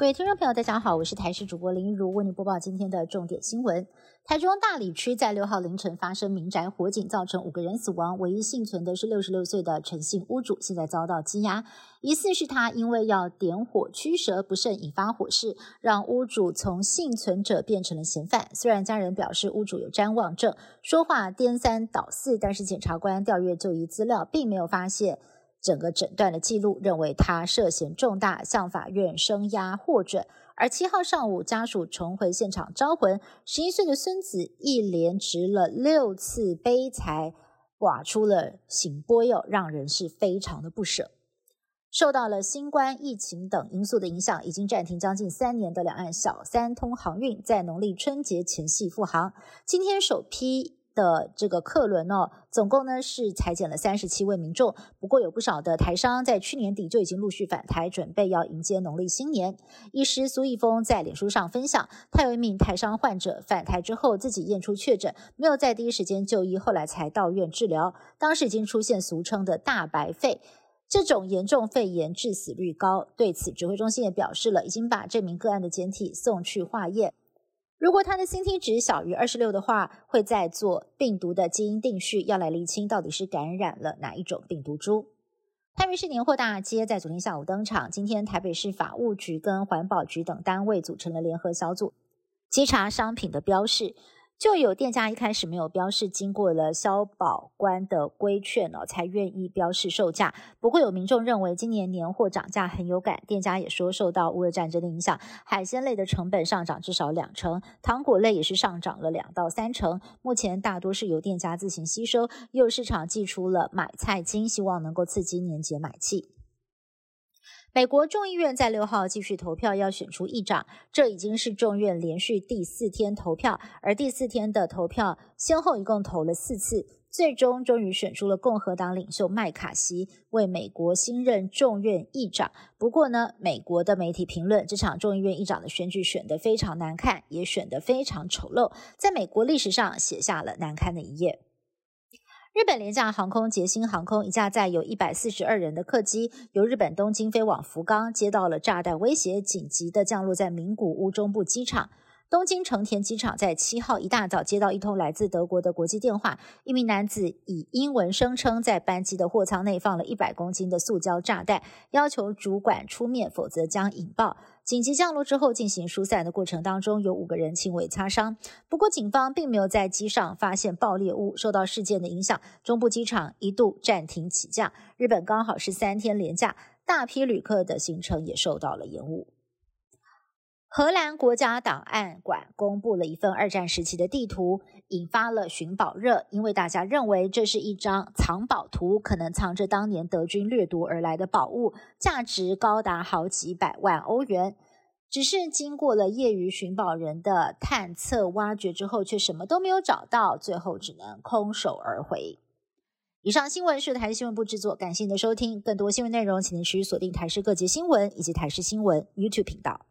各位听众朋友，大家好，我是台视主播林如，为您播报今天的重点新闻。台中大理区在六号凌晨发生民宅火警，造成五个人死亡，唯一幸存的是六十六岁的陈姓屋主，现在遭到羁押，疑似是他因为要点火驱蛇不慎引发火势，让屋主从幸存者变成了嫌犯。虽然家人表示屋主有瞻望症，说话颠三倒四，但是检察官调阅就医资料，并没有发现。整个诊断的记录认为他涉嫌重大，向法院声押获准。而七号上午，家属重回现场招魂，十一岁的孙子一连值了六次悲才，挂出了醒波哟，让人是非常的不舍。受到了新冠疫情等因素的影响，已经暂停将近三年的两岸小三通航运，在农历春节前夕复航。今天首批。的这个客轮哦，总共呢是裁减了三十七位民众。不过有不少的台商在去年底就已经陆续返台，准备要迎接农历新年。医师苏义峰在脸书上分享，他有一名台商患者返台之后自己验出确诊，没有在第一时间就医，后来才到院治疗。当时已经出现俗称的大白肺，这种严重肺炎致死率高。对此，指挥中心也表示了，已经把这名个案的检体送去化验。如果他的 CT 值小于二十六的话，会再做病毒的基因定序，要来厘清到底是感染了哪一种病毒株。台北市年货大街在昨天下午登场，今天台北市法务局跟环保局等单位组成了联合小组，稽查商品的标示。就有店家一开始没有标示，经过了消保官的规劝哦，才愿意标示售价。不过有民众认为今年年货涨价很有感，店家也说受到乌俄战争的影响，海鲜类的成本上涨至少两成，糖果类也是上涨了两到三成。目前大多是由店家自行吸收，又市场寄出了买菜金，希望能够刺激年节买气。美国众议院在六号继续投票，要选出议长。这已经是众院连续第四天投票，而第四天的投票先后一共投了四次，最终终于选出了共和党领袖麦卡锡为美国新任众院议长。不过呢，美国的媒体评论这场众议院议长的选举选得非常难看，也选得非常丑陋，在美国历史上写下了难堪的一页。日本廉价航空捷星航空一架载有一百四十二人的客机，由日本东京飞往福冈，接到了炸弹威胁，紧急的降落在名古屋中部机场。东京成田机场在七号一大早接到一通来自德国的国际电话，一名男子以英文声称在班机的货舱内放了一百公斤的塑胶炸弹，要求主管出面，否则将引爆。紧急降落之后进行疏散的过程当中，有五个人轻微擦伤。不过，警方并没有在机上发现爆裂物。受到事件的影响，中部机场一度暂停起降。日本刚好是三天连假，大批旅客的行程也受到了延误。荷兰国家档案馆公布了一份二战时期的地图，引发了寻宝热，因为大家认为这是一张藏宝图，可能藏着当年德军掠夺而来的宝物，价值高达好几百万欧元。只是经过了业余寻宝人的探测挖掘之后，却什么都没有找到，最后只能空手而回。以上新闻是台视新闻部制作，感谢您的收听。更多新闻内容，请您持续锁定台视各节新闻以及台视新闻 YouTube 频道。